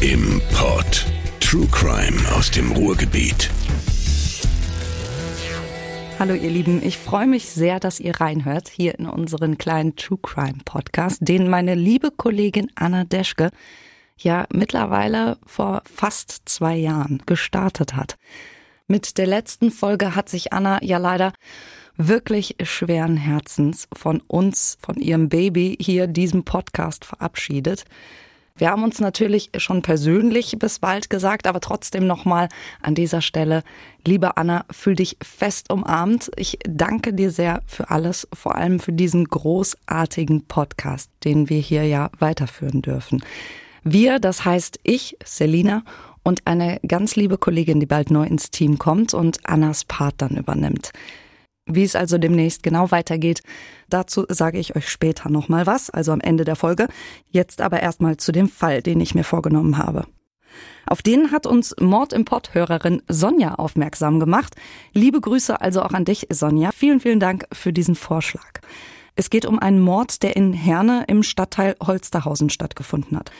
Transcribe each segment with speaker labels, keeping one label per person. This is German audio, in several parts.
Speaker 1: im Pod. True Crime aus dem Ruhrgebiet.
Speaker 2: Hallo ihr Lieben, ich freue mich sehr, dass ihr reinhört hier in unseren kleinen True Crime Podcast, den meine liebe Kollegin Anna Deschke ja mittlerweile vor fast zwei Jahren gestartet hat. Mit der letzten Folge hat sich Anna ja leider wirklich schweren Herzens von uns, von ihrem Baby hier diesem Podcast verabschiedet. Wir haben uns natürlich schon persönlich bis bald gesagt, aber trotzdem nochmal an dieser Stelle, liebe Anna, fühl dich fest umarmt. Ich danke dir sehr für alles, vor allem für diesen großartigen Podcast, den wir hier ja weiterführen dürfen. Wir, das heißt ich, Selina und eine ganz liebe Kollegin, die bald neu ins Team kommt und Annas Part dann übernimmt. Wie es also demnächst genau weitergeht, dazu sage ich euch später nochmal was, also am Ende der Folge. Jetzt aber erstmal zu dem Fall, den ich mir vorgenommen habe. Auf den hat uns Mord im Pott-Hörerin Sonja aufmerksam gemacht. Liebe Grüße also auch an dich, Sonja. Vielen, vielen Dank für diesen Vorschlag. Es geht um einen Mord, der in Herne im Stadtteil Holsterhausen stattgefunden hat.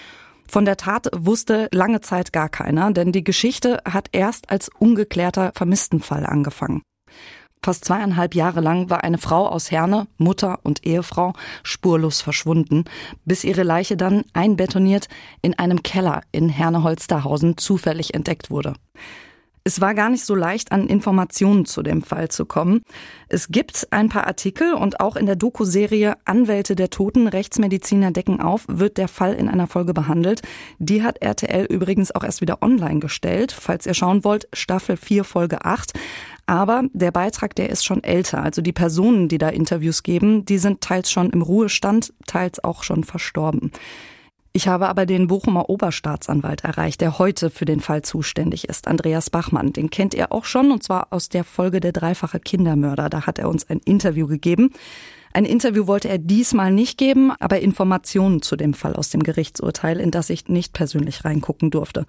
Speaker 2: Von der Tat wusste lange Zeit gar keiner, denn die Geschichte hat erst als ungeklärter Vermisstenfall angefangen. Fast zweieinhalb Jahre lang war eine Frau aus Herne, Mutter und Ehefrau, spurlos verschwunden, bis ihre Leiche dann einbetoniert in einem Keller in Herne-Holsterhausen zufällig entdeckt wurde. Es war gar nicht so leicht, an Informationen zu dem Fall zu kommen. Es gibt ein paar Artikel und auch in der Doku-Serie Anwälte der Toten, Rechtsmediziner decken auf, wird der Fall in einer Folge behandelt. Die hat RTL übrigens auch erst wieder online gestellt. Falls ihr schauen wollt, Staffel 4, Folge 8. Aber der Beitrag, der ist schon älter. Also die Personen, die da Interviews geben, die sind teils schon im Ruhestand, teils auch schon verstorben. Ich habe aber den Bochumer Oberstaatsanwalt erreicht, der heute für den Fall zuständig ist, Andreas Bachmann. Den kennt ihr auch schon, und zwar aus der Folge der dreifache Kindermörder. Da hat er uns ein Interview gegeben. Ein Interview wollte er diesmal nicht geben, aber Informationen zu dem Fall aus dem Gerichtsurteil, in das ich nicht persönlich reingucken durfte.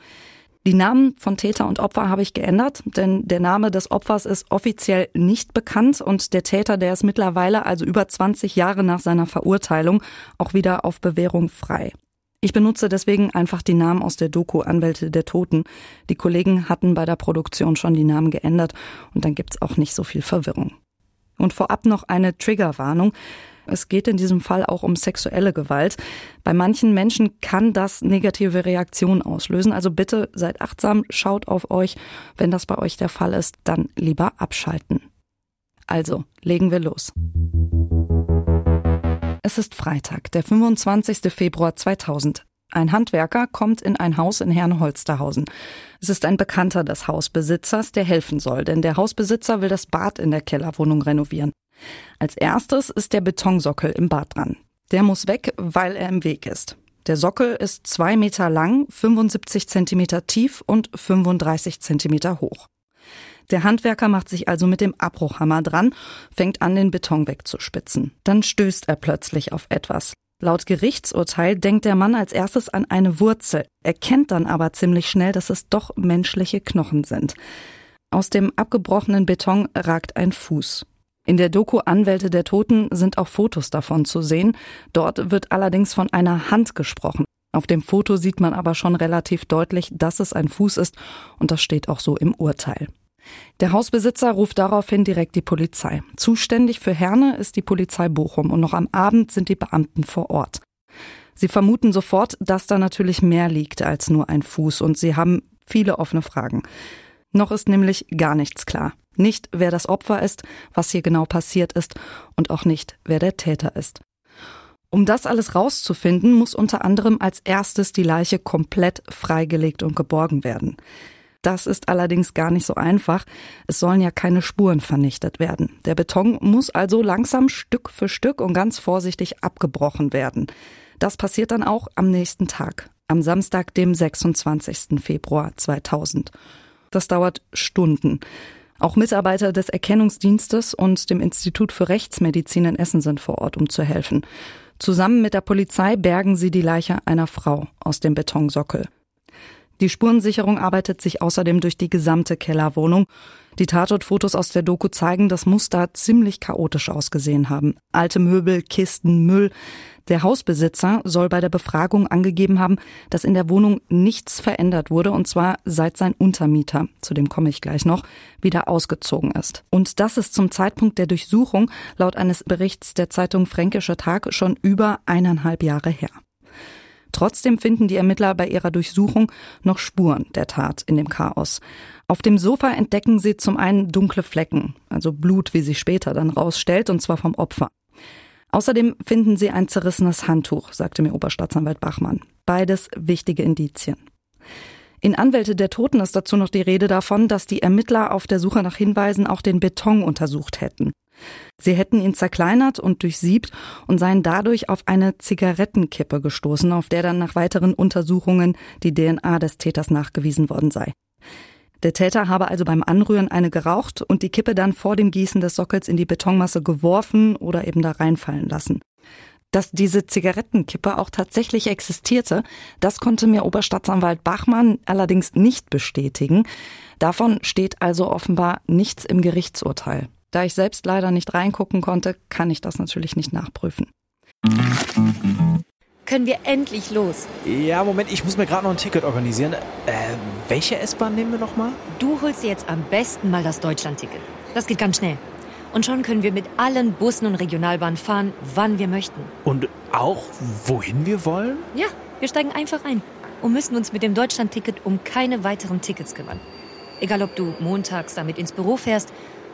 Speaker 2: Die Namen von Täter und Opfer habe ich geändert, denn der Name des Opfers ist offiziell nicht bekannt und der Täter, der ist mittlerweile, also über 20 Jahre nach seiner Verurteilung, auch wieder auf Bewährung frei. Ich benutze deswegen einfach die Namen aus der Doku Anwälte der Toten. Die Kollegen hatten bei der Produktion schon die Namen geändert und dann gibt's auch nicht so viel Verwirrung. Und vorab noch eine Triggerwarnung. Es geht in diesem Fall auch um sexuelle Gewalt. Bei manchen Menschen kann das negative Reaktionen auslösen. Also bitte seid achtsam, schaut auf euch. Wenn das bei euch der Fall ist, dann lieber abschalten. Also, legen wir los. Es ist Freitag, der 25. Februar 2000. Ein Handwerker kommt in ein Haus in Herne-Holsterhausen. Es ist ein Bekannter des Hausbesitzers, der helfen soll, denn der Hausbesitzer will das Bad in der Kellerwohnung renovieren. Als erstes ist der Betonsockel im Bad dran. Der muss weg, weil er im Weg ist. Der Sockel ist zwei Meter lang, 75 Zentimeter tief und 35 Zentimeter hoch. Der Handwerker macht sich also mit dem Abbruchhammer dran, fängt an, den Beton wegzuspitzen. Dann stößt er plötzlich auf etwas. Laut Gerichtsurteil denkt der Mann als erstes an eine Wurzel, erkennt dann aber ziemlich schnell, dass es doch menschliche Knochen sind. Aus dem abgebrochenen Beton ragt ein Fuß. In der Doku Anwälte der Toten sind auch Fotos davon zu sehen. Dort wird allerdings von einer Hand gesprochen. Auf dem Foto sieht man aber schon relativ deutlich, dass es ein Fuß ist und das steht auch so im Urteil. Der Hausbesitzer ruft daraufhin direkt die Polizei. Zuständig für Herne ist die Polizei Bochum und noch am Abend sind die Beamten vor Ort. Sie vermuten sofort, dass da natürlich mehr liegt als nur ein Fuß und sie haben viele offene Fragen. Noch ist nämlich gar nichts klar. Nicht, wer das Opfer ist, was hier genau passiert ist und auch nicht, wer der Täter ist. Um das alles rauszufinden, muss unter anderem als erstes die Leiche komplett freigelegt und geborgen werden. Das ist allerdings gar nicht so einfach. Es sollen ja keine Spuren vernichtet werden. Der Beton muss also langsam Stück für Stück und ganz vorsichtig abgebrochen werden. Das passiert dann auch am nächsten Tag, am Samstag, dem 26. Februar 2000. Das dauert Stunden. Auch Mitarbeiter des Erkennungsdienstes und dem Institut für Rechtsmedizin in Essen sind vor Ort, um zu helfen. Zusammen mit der Polizei bergen sie die Leiche einer Frau aus dem Betonsockel. Die Spurensicherung arbeitet sich außerdem durch die gesamte Kellerwohnung. Die Tatortfotos aus der Doku zeigen, dass Muster ziemlich chaotisch ausgesehen haben. Alte Möbel, Kisten, Müll. Der Hausbesitzer soll bei der Befragung angegeben haben, dass in der Wohnung nichts verändert wurde, und zwar seit sein Untermieter, zu dem komme ich gleich noch, wieder ausgezogen ist. Und das ist zum Zeitpunkt der Durchsuchung laut eines Berichts der Zeitung Fränkischer Tag schon über eineinhalb Jahre her. Trotzdem finden die Ermittler bei ihrer Durchsuchung noch Spuren der Tat in dem Chaos. Auf dem Sofa entdecken sie zum einen dunkle Flecken, also Blut, wie sich später dann rausstellt, und zwar vom Opfer. Außerdem finden sie ein zerrissenes Handtuch, sagte mir Oberstaatsanwalt Bachmann. Beides wichtige Indizien. In Anwälte der Toten ist dazu noch die Rede davon, dass die Ermittler auf der Suche nach Hinweisen auch den Beton untersucht hätten. Sie hätten ihn zerkleinert und durchsiebt und seien dadurch auf eine Zigarettenkippe gestoßen, auf der dann nach weiteren Untersuchungen die DNA des Täters nachgewiesen worden sei. Der Täter habe also beim Anrühren eine geraucht und die Kippe dann vor dem Gießen des Sockels in die Betonmasse geworfen oder eben da reinfallen lassen. Dass diese Zigarettenkippe auch tatsächlich existierte, das konnte mir Oberstaatsanwalt Bachmann allerdings nicht bestätigen. Davon steht also offenbar nichts im Gerichtsurteil. Da ich selbst leider nicht reingucken konnte, kann ich das natürlich nicht nachprüfen.
Speaker 3: Können wir endlich los?
Speaker 4: Ja, Moment, ich muss mir gerade noch ein Ticket organisieren. Äh, welche S-Bahn nehmen wir nochmal?
Speaker 3: Du holst dir jetzt am besten mal das Deutschland-Ticket. Das geht ganz schnell. Und schon können wir mit allen Bussen und Regionalbahnen fahren, wann wir möchten.
Speaker 4: Und auch wohin wir wollen?
Speaker 3: Ja, wir steigen einfach ein und müssen uns mit dem Deutschland-Ticket um keine weiteren Tickets kümmern. Egal, ob du montags damit ins Büro fährst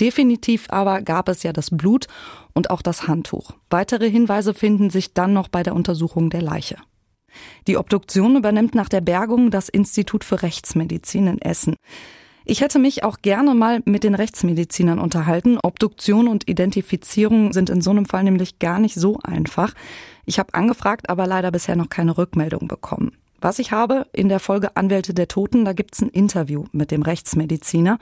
Speaker 2: Definitiv aber gab es ja das Blut und auch das Handtuch. Weitere Hinweise finden sich dann noch bei der Untersuchung der Leiche. Die Obduktion übernimmt nach der Bergung das Institut für Rechtsmedizin in Essen. Ich hätte mich auch gerne mal mit den Rechtsmedizinern unterhalten. Obduktion und Identifizierung sind in so einem Fall nämlich gar nicht so einfach. Ich habe angefragt, aber leider bisher noch keine Rückmeldung bekommen. Was ich habe in der Folge Anwälte der Toten, da gibt's ein Interview mit dem Rechtsmediziner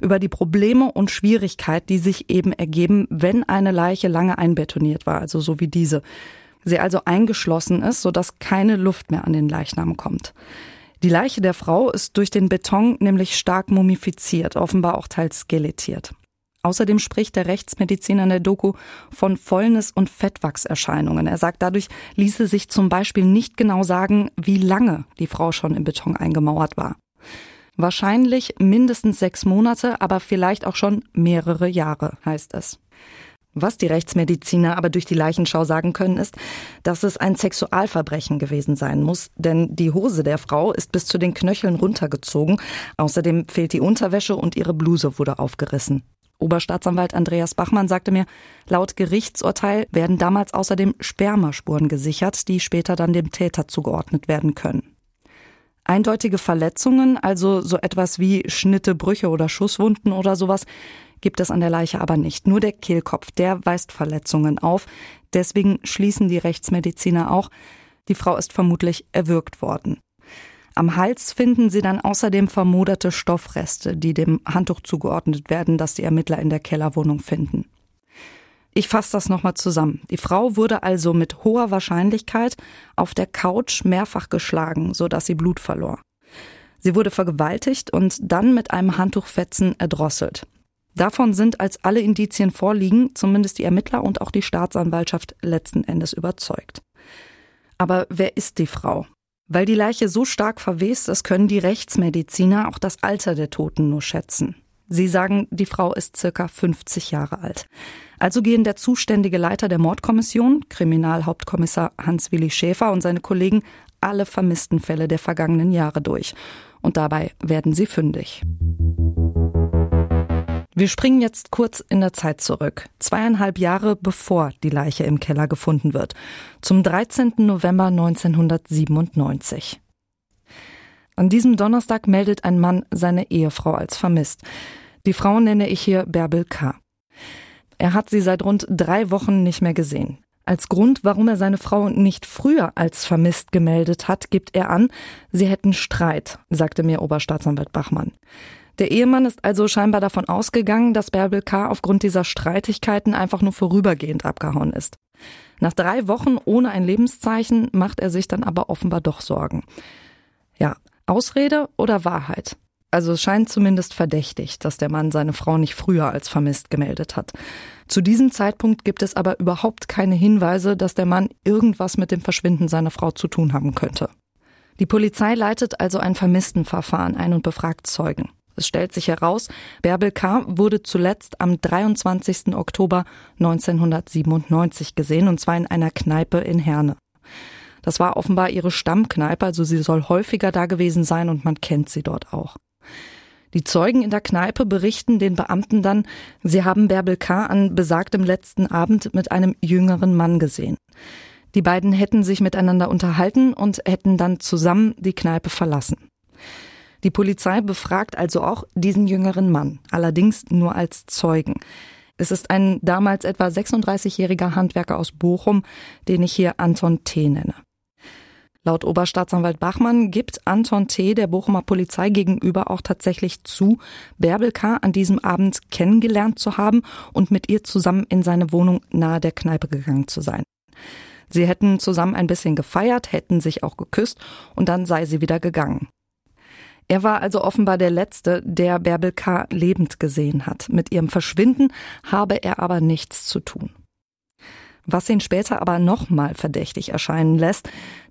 Speaker 2: über die Probleme und Schwierigkeit, die sich eben ergeben, wenn eine Leiche lange einbetoniert war, also so wie diese. Sie also eingeschlossen ist, sodass keine Luft mehr an den Leichnam kommt. Die Leiche der Frau ist durch den Beton nämlich stark mumifiziert, offenbar auch teils skelettiert. Außerdem spricht der Rechtsmediziner in der Doku von Fäulnis- und Fettwachserscheinungen. Er sagt, dadurch ließe sich zum Beispiel nicht genau sagen, wie lange die Frau schon im Beton eingemauert war. Wahrscheinlich mindestens sechs Monate, aber vielleicht auch schon mehrere Jahre, heißt es. Was die Rechtsmediziner aber durch die Leichenschau sagen können, ist, dass es ein Sexualverbrechen gewesen sein muss, denn die Hose der Frau ist bis zu den Knöcheln runtergezogen. Außerdem fehlt die Unterwäsche und ihre Bluse wurde aufgerissen. Oberstaatsanwalt Andreas Bachmann sagte mir, laut Gerichtsurteil werden damals außerdem Spermaspuren gesichert, die später dann dem Täter zugeordnet werden können. Eindeutige Verletzungen, also so etwas wie Schnitte, Brüche oder Schusswunden oder sowas, gibt es an der Leiche aber nicht. Nur der Kehlkopf, der weist Verletzungen auf. Deswegen schließen die Rechtsmediziner auch, die Frau ist vermutlich erwürgt worden. Am Hals finden sie dann außerdem vermoderte Stoffreste, die dem Handtuch zugeordnet werden, das die Ermittler in der Kellerwohnung finden. Ich fasse das nochmal zusammen. Die Frau wurde also mit hoher Wahrscheinlichkeit auf der Couch mehrfach geschlagen, sodass sie Blut verlor. Sie wurde vergewaltigt und dann mit einem Handtuchfetzen erdrosselt. Davon sind, als alle Indizien vorliegen, zumindest die Ermittler und auch die Staatsanwaltschaft letzten Endes überzeugt. Aber wer ist die Frau? Weil die Leiche so stark verwest ist, können die Rechtsmediziner auch das Alter der Toten nur schätzen. Sie sagen, die Frau ist circa 50 Jahre alt. Also gehen der zuständige Leiter der Mordkommission, Kriminalhauptkommissar Hans-Willi Schäfer und seine Kollegen alle vermissten Fälle der vergangenen Jahre durch. Und dabei werden sie fündig. Wir springen jetzt kurz in der Zeit zurück. Zweieinhalb Jahre bevor die Leiche im Keller gefunden wird. Zum 13. November 1997. An diesem Donnerstag meldet ein Mann seine Ehefrau als vermisst. Die Frau nenne ich hier Bärbel K. Er hat sie seit rund drei Wochen nicht mehr gesehen. Als Grund, warum er seine Frau nicht früher als vermisst gemeldet hat, gibt er an, sie hätten Streit, sagte mir Oberstaatsanwalt Bachmann. Der Ehemann ist also scheinbar davon ausgegangen, dass Bärbel K. aufgrund dieser Streitigkeiten einfach nur vorübergehend abgehauen ist. Nach drei Wochen ohne ein Lebenszeichen macht er sich dann aber offenbar doch Sorgen. Ja, Ausrede oder Wahrheit? Also es scheint zumindest verdächtig, dass der Mann seine Frau nicht früher als vermisst gemeldet hat. Zu diesem Zeitpunkt gibt es aber überhaupt keine Hinweise, dass der Mann irgendwas mit dem Verschwinden seiner Frau zu tun haben könnte. Die Polizei leitet also ein Vermisstenverfahren ein und befragt Zeugen. Es stellt sich heraus, Bärbel K. wurde zuletzt am 23. Oktober 1997 gesehen, und zwar in einer Kneipe in Herne. Das war offenbar ihre Stammkneipe, also sie soll häufiger da gewesen sein und man kennt sie dort auch. Die Zeugen in der Kneipe berichten den Beamten dann, sie haben Bärbel K. an besagtem letzten Abend mit einem jüngeren Mann gesehen. Die beiden hätten sich miteinander unterhalten und hätten dann zusammen die Kneipe verlassen. Die Polizei befragt also auch diesen jüngeren Mann, allerdings nur als Zeugen. Es ist ein damals etwa 36-jähriger Handwerker aus Bochum, den ich hier Anton T. nenne. Laut Oberstaatsanwalt Bachmann gibt Anton T. der Bochumer Polizei gegenüber auch tatsächlich zu, Bärbel K. an diesem Abend kennengelernt zu haben und mit ihr zusammen in seine Wohnung nahe der Kneipe gegangen zu sein. Sie hätten zusammen ein bisschen gefeiert, hätten sich auch geküsst und dann sei sie wieder gegangen. Er war also offenbar der Letzte, der Bärbel K. lebend gesehen hat. Mit ihrem Verschwinden habe er aber nichts zu tun. Was ihn später aber nochmal verdächtig erscheinen lässt,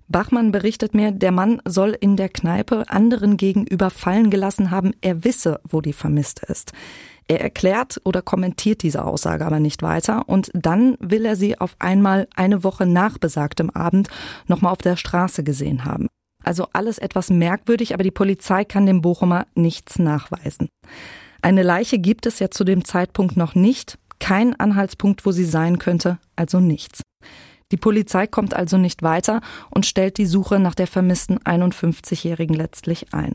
Speaker 2: Bachmann berichtet mir, der Mann soll in der Kneipe anderen gegenüber fallen gelassen haben, er wisse, wo die Vermisste ist. Er erklärt oder kommentiert diese Aussage aber nicht weiter und dann will er sie auf einmal eine Woche nach besagtem Abend nochmal auf der Straße gesehen haben. Also alles etwas merkwürdig, aber die Polizei kann dem Bochumer nichts nachweisen. Eine Leiche gibt es ja zu dem Zeitpunkt noch nicht, kein Anhaltspunkt, wo sie sein könnte, also nichts. Die Polizei kommt also nicht weiter und stellt die Suche nach der vermissten 51-Jährigen letztlich ein.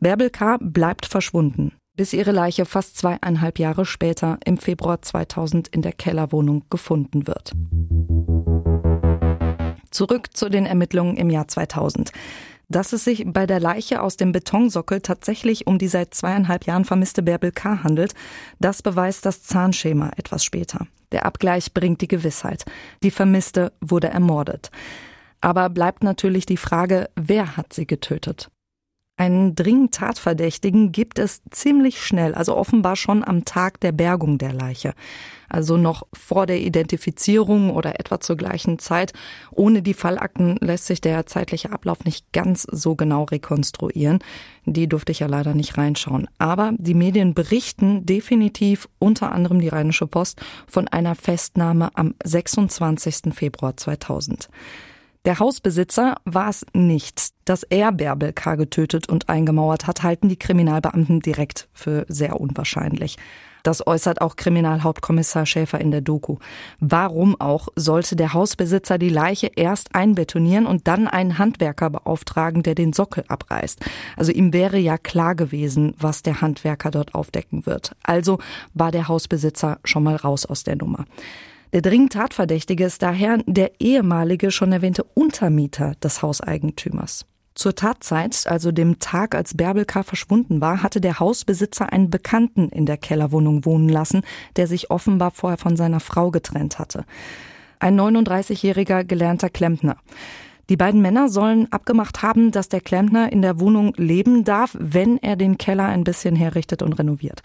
Speaker 2: Bärbel K. bleibt verschwunden, bis ihre Leiche fast zweieinhalb Jahre später im Februar 2000 in der Kellerwohnung gefunden wird. Zurück zu den Ermittlungen im Jahr 2000. Dass es sich bei der Leiche aus dem Betonsockel tatsächlich um die seit zweieinhalb Jahren vermisste Bärbel K. handelt, das beweist das Zahnschema etwas später. Der Abgleich bringt die Gewissheit. Die Vermisste wurde ermordet. Aber bleibt natürlich die Frage, wer hat sie getötet? Einen dringend Tatverdächtigen gibt es ziemlich schnell, also offenbar schon am Tag der Bergung der Leiche. Also noch vor der Identifizierung oder etwa zur gleichen Zeit. Ohne die Fallakten lässt sich der zeitliche Ablauf nicht ganz so genau rekonstruieren. Die durfte ich ja leider nicht reinschauen. Aber die Medien berichten definitiv, unter anderem die Rheinische Post, von einer Festnahme am 26. Februar 2000. Der Hausbesitzer war es nicht. Dass er Bärbel K. getötet und eingemauert hat, halten die Kriminalbeamten direkt für sehr unwahrscheinlich. Das äußert auch Kriminalhauptkommissar Schäfer in der Doku. Warum auch sollte der Hausbesitzer die Leiche erst einbetonieren und dann einen Handwerker beauftragen, der den Sockel abreißt? Also ihm wäre ja klar gewesen, was der Handwerker dort aufdecken wird. Also war der Hausbesitzer schon mal raus aus der Nummer. Der dringend Tatverdächtige ist daher der ehemalige schon erwähnte Untermieter des Hauseigentümers. Zur Tatzeit, also dem Tag, als Bärbel K. verschwunden war, hatte der Hausbesitzer einen Bekannten in der Kellerwohnung wohnen lassen, der sich offenbar vorher von seiner Frau getrennt hatte. Ein 39-jähriger gelernter Klempner. Die beiden Männer sollen abgemacht haben, dass der Klempner in der Wohnung leben darf, wenn er den Keller ein bisschen herrichtet und renoviert.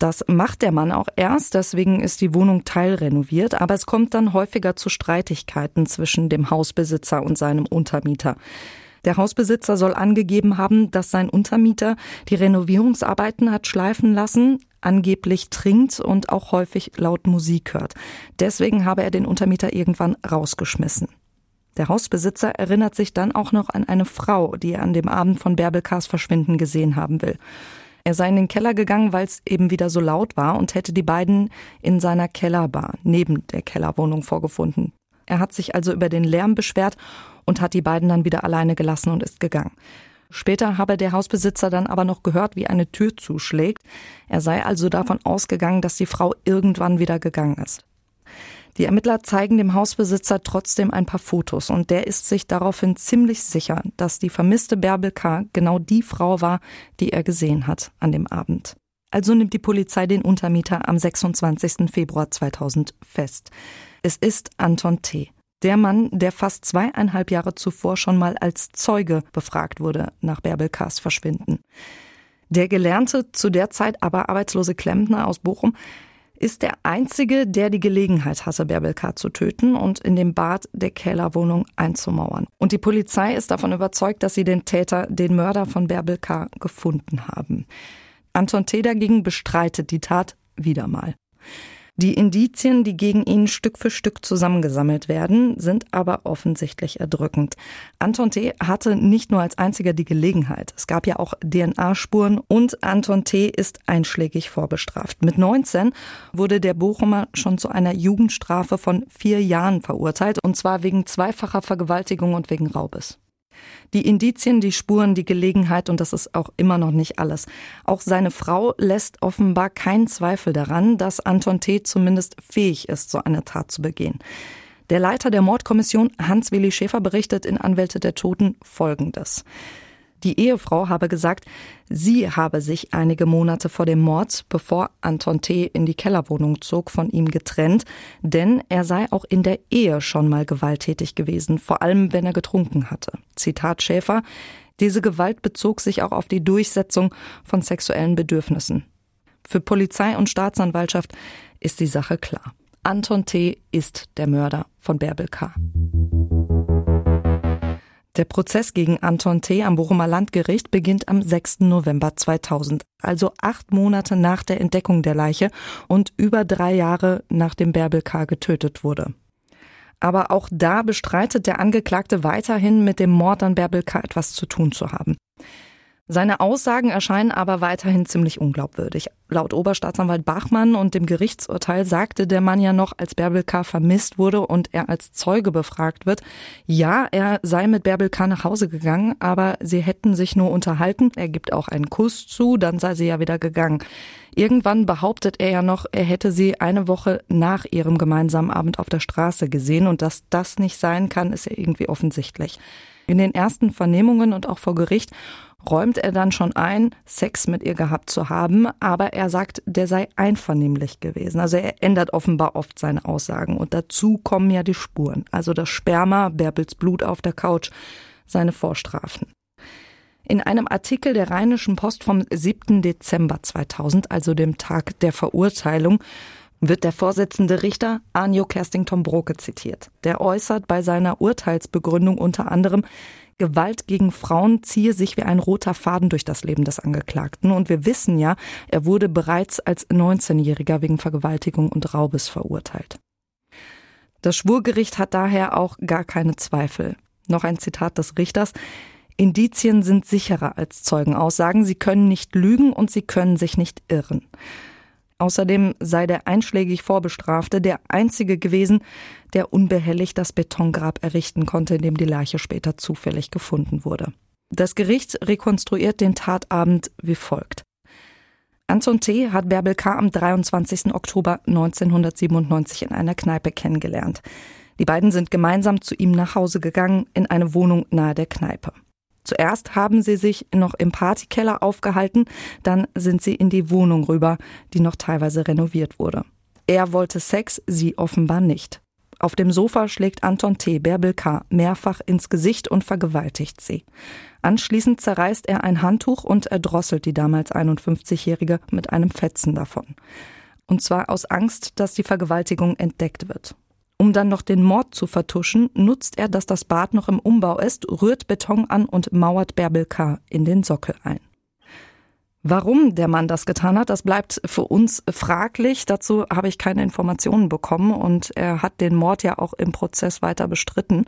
Speaker 2: Das macht der Mann auch erst, deswegen ist die Wohnung teilrenoviert, aber es kommt dann häufiger zu Streitigkeiten zwischen dem Hausbesitzer und seinem Untermieter. Der Hausbesitzer soll angegeben haben, dass sein Untermieter die Renovierungsarbeiten hat schleifen lassen, angeblich trinkt und auch häufig laut Musik hört. Deswegen habe er den Untermieter irgendwann rausgeschmissen. Der Hausbesitzer erinnert sich dann auch noch an eine Frau, die er an dem Abend von Bärbelkas Verschwinden gesehen haben will. Er sei in den Keller gegangen, weil es eben wieder so laut war und hätte die beiden in seiner Kellerbar neben der Kellerwohnung vorgefunden. Er hat sich also über den Lärm beschwert und hat die beiden dann wieder alleine gelassen und ist gegangen. Später habe der Hausbesitzer dann aber noch gehört, wie eine Tür zuschlägt. Er sei also davon ausgegangen, dass die Frau irgendwann wieder gegangen ist. Die Ermittler zeigen dem Hausbesitzer trotzdem ein paar Fotos und der ist sich daraufhin ziemlich sicher, dass die vermisste Bärbel K. genau die Frau war, die er gesehen hat an dem Abend. Also nimmt die Polizei den Untermieter am 26. Februar 2000 fest. Es ist Anton T. Der Mann, der fast zweieinhalb Jahre zuvor schon mal als Zeuge befragt wurde nach Bärbel K.s Verschwinden. Der gelernte, zu der Zeit aber arbeitslose Klempner aus Bochum ist der Einzige, der die Gelegenheit hatte, Bärbel K. zu töten und in dem Bad der Kellerwohnung einzumauern. Und die Polizei ist davon überzeugt, dass sie den Täter, den Mörder von Bärbel K. gefunden haben. Anton T. dagegen bestreitet die Tat wieder mal. Die Indizien, die gegen ihn Stück für Stück zusammengesammelt werden, sind aber offensichtlich erdrückend. Anton T. hatte nicht nur als einziger die Gelegenheit. Es gab ja auch DNA-Spuren und Anton T. ist einschlägig vorbestraft. Mit 19 wurde der Bochumer schon zu einer Jugendstrafe von vier Jahren verurteilt und zwar wegen zweifacher Vergewaltigung und wegen Raubes. Die Indizien, die Spuren, die Gelegenheit und das ist auch immer noch nicht alles. Auch seine Frau lässt offenbar keinen Zweifel daran, dass Anton T. zumindest fähig ist, so eine Tat zu begehen. Der Leiter der Mordkommission, Hans-Willi Schäfer, berichtet in Anwälte der Toten Folgendes. Die Ehefrau habe gesagt, sie habe sich einige Monate vor dem Mord, bevor Anton T. in die Kellerwohnung zog, von ihm getrennt, denn er sei auch in der Ehe schon mal gewalttätig gewesen, vor allem wenn er getrunken hatte. Zitat Schäfer, diese Gewalt bezog sich auch auf die Durchsetzung von sexuellen Bedürfnissen. Für Polizei und Staatsanwaltschaft ist die Sache klar. Anton T. ist der Mörder von Bärbel K. Der Prozess gegen Anton T. am Bochumer Landgericht beginnt am 6. November 2000, also acht Monate nach der Entdeckung der Leiche und über drei Jahre nachdem Bärbel K. getötet wurde. Aber auch da bestreitet der Angeklagte weiterhin mit dem Mord an Bärbel K. etwas zu tun zu haben. Seine Aussagen erscheinen aber weiterhin ziemlich unglaubwürdig. Laut Oberstaatsanwalt Bachmann und dem Gerichtsurteil sagte der Mann ja noch, als Bärbel K. vermisst wurde und er als Zeuge befragt wird, ja, er sei mit Bärbel K. nach Hause gegangen, aber sie hätten sich nur unterhalten. Er gibt auch einen Kuss zu, dann sei sie ja wieder gegangen. Irgendwann behauptet er ja noch, er hätte sie eine Woche nach ihrem gemeinsamen Abend auf der Straße gesehen und dass das nicht sein kann, ist ja irgendwie offensichtlich. In den ersten Vernehmungen und auch vor Gericht räumt er dann schon ein, Sex mit ihr gehabt zu haben, aber er sagt, der sei einvernehmlich gewesen. Also er ändert offenbar oft seine Aussagen. Und dazu kommen ja die Spuren. Also das Sperma, Bärbels Blut auf der Couch, seine Vorstrafen. In einem Artikel der Rheinischen Post vom 7. Dezember 2000, also dem Tag der Verurteilung, wird der Vorsitzende Richter Anjo Kerstington Broke zitiert. Der äußert bei seiner Urteilsbegründung unter anderem, Gewalt gegen Frauen ziehe sich wie ein roter Faden durch das Leben des Angeklagten. Und wir wissen ja, er wurde bereits als 19-Jähriger wegen Vergewaltigung und Raubes verurteilt. Das Schwurgericht hat daher auch gar keine Zweifel. Noch ein Zitat des Richters. Indizien sind sicherer als Zeugenaussagen. Sie können nicht lügen und sie können sich nicht irren. Außerdem sei der einschlägig Vorbestrafte der einzige gewesen, der unbehelligt das Betongrab errichten konnte, in dem die Leiche später zufällig gefunden wurde. Das Gericht rekonstruiert den Tatabend wie folgt. Anton T. hat Bärbel K. am 23. Oktober 1997 in einer Kneipe kennengelernt. Die beiden sind gemeinsam zu ihm nach Hause gegangen in eine Wohnung nahe der Kneipe. Zuerst haben sie sich noch im Partykeller aufgehalten, dann sind sie in die Wohnung rüber, die noch teilweise renoviert wurde. Er wollte Sex, sie offenbar nicht. Auf dem Sofa schlägt Anton T. Bärbel K. mehrfach ins Gesicht und vergewaltigt sie. Anschließend zerreißt er ein Handtuch und erdrosselt die damals 51-Jährige mit einem Fetzen davon. Und zwar aus Angst, dass die Vergewaltigung entdeckt wird. Um dann noch den Mord zu vertuschen, nutzt er, dass das Bad noch im Umbau ist, rührt Beton an und mauert Bärbel K. in den Sockel ein. Warum der Mann das getan hat, das bleibt für uns fraglich. Dazu habe ich keine Informationen bekommen und er hat den Mord ja auch im Prozess weiter bestritten.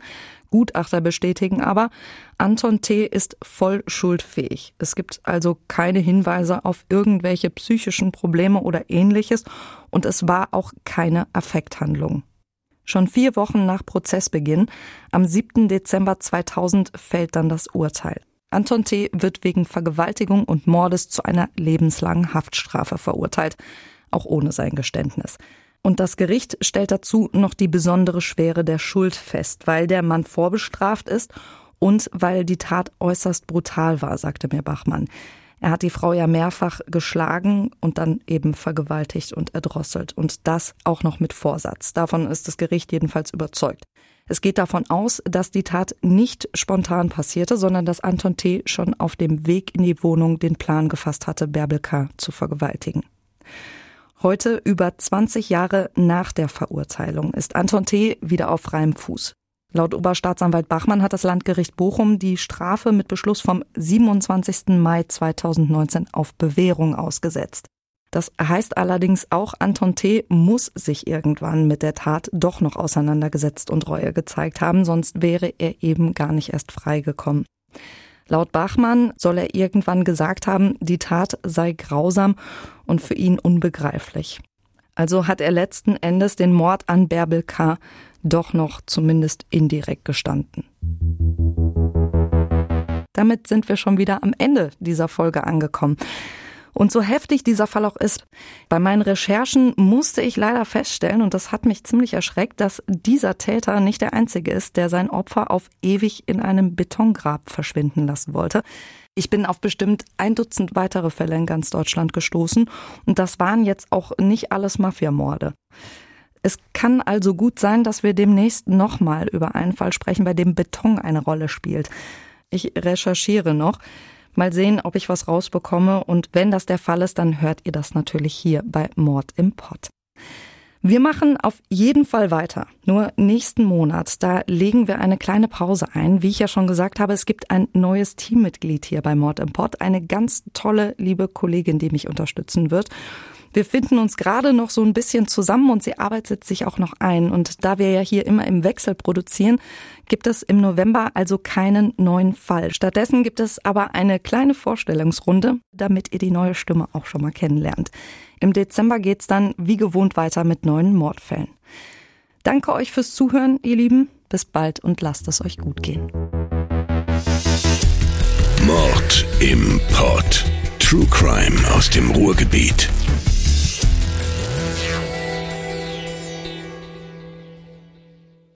Speaker 2: Gutachter bestätigen aber, Anton T. ist voll schuldfähig. Es gibt also keine Hinweise auf irgendwelche psychischen Probleme oder ähnliches und es war auch keine Affekthandlung. Schon vier Wochen nach Prozessbeginn, am 7. Dezember 2000, fällt dann das Urteil. Anton T. wird wegen Vergewaltigung und Mordes zu einer lebenslangen Haftstrafe verurteilt, auch ohne sein Geständnis. Und das Gericht stellt dazu noch die besondere Schwere der Schuld fest, weil der Mann vorbestraft ist und weil die Tat äußerst brutal war, sagte mir Bachmann. Er hat die Frau ja mehrfach geschlagen und dann eben vergewaltigt und erdrosselt. Und das auch noch mit Vorsatz. Davon ist das Gericht jedenfalls überzeugt. Es geht davon aus, dass die Tat nicht spontan passierte, sondern dass Anton T. schon auf dem Weg in die Wohnung den Plan gefasst hatte, Bärbel K. zu vergewaltigen. Heute, über 20 Jahre nach der Verurteilung, ist Anton T. wieder auf freiem Fuß. Laut Oberstaatsanwalt Bachmann hat das Landgericht Bochum die Strafe mit Beschluss vom 27. Mai 2019 auf Bewährung ausgesetzt. Das heißt allerdings auch, Anton T. muss sich irgendwann mit der Tat doch noch auseinandergesetzt und Reue gezeigt haben, sonst wäre er eben gar nicht erst freigekommen. Laut Bachmann soll er irgendwann gesagt haben, die Tat sei grausam und für ihn unbegreiflich. Also hat er letzten Endes den Mord an Bärbel K doch noch zumindest indirekt gestanden. Damit sind wir schon wieder am Ende dieser Folge angekommen. Und so heftig dieser Fall auch ist, bei meinen Recherchen musste ich leider feststellen, und das hat mich ziemlich erschreckt, dass dieser Täter nicht der einzige ist, der sein Opfer auf ewig in einem Betongrab verschwinden lassen wollte. Ich bin auf bestimmt ein Dutzend weitere Fälle in ganz Deutschland gestoßen, und das waren jetzt auch nicht alles Mafiamorde. Es kann also gut sein, dass wir demnächst nochmal über einen Fall sprechen, bei dem Beton eine Rolle spielt. Ich recherchiere noch. Mal sehen, ob ich was rausbekomme. Und wenn das der Fall ist, dann hört ihr das natürlich hier bei Mord im Pott. Wir machen auf jeden Fall weiter. Nur nächsten Monat, da legen wir eine kleine Pause ein. Wie ich ja schon gesagt habe, es gibt ein neues Teammitglied hier bei Mord im Pott. Eine ganz tolle, liebe Kollegin, die mich unterstützen wird. Wir finden uns gerade noch so ein bisschen zusammen und sie arbeitet sich auch noch ein. Und da wir ja hier immer im Wechsel produzieren, gibt es im November also keinen neuen Fall. Stattdessen gibt es aber eine kleine Vorstellungsrunde, damit ihr die neue Stimme auch schon mal kennenlernt. Im Dezember geht's dann wie gewohnt weiter mit neuen Mordfällen. Danke euch fürs Zuhören, ihr Lieben. Bis bald und lasst es euch gut gehen.
Speaker 1: Mord im Pod. True Crime aus dem Ruhrgebiet.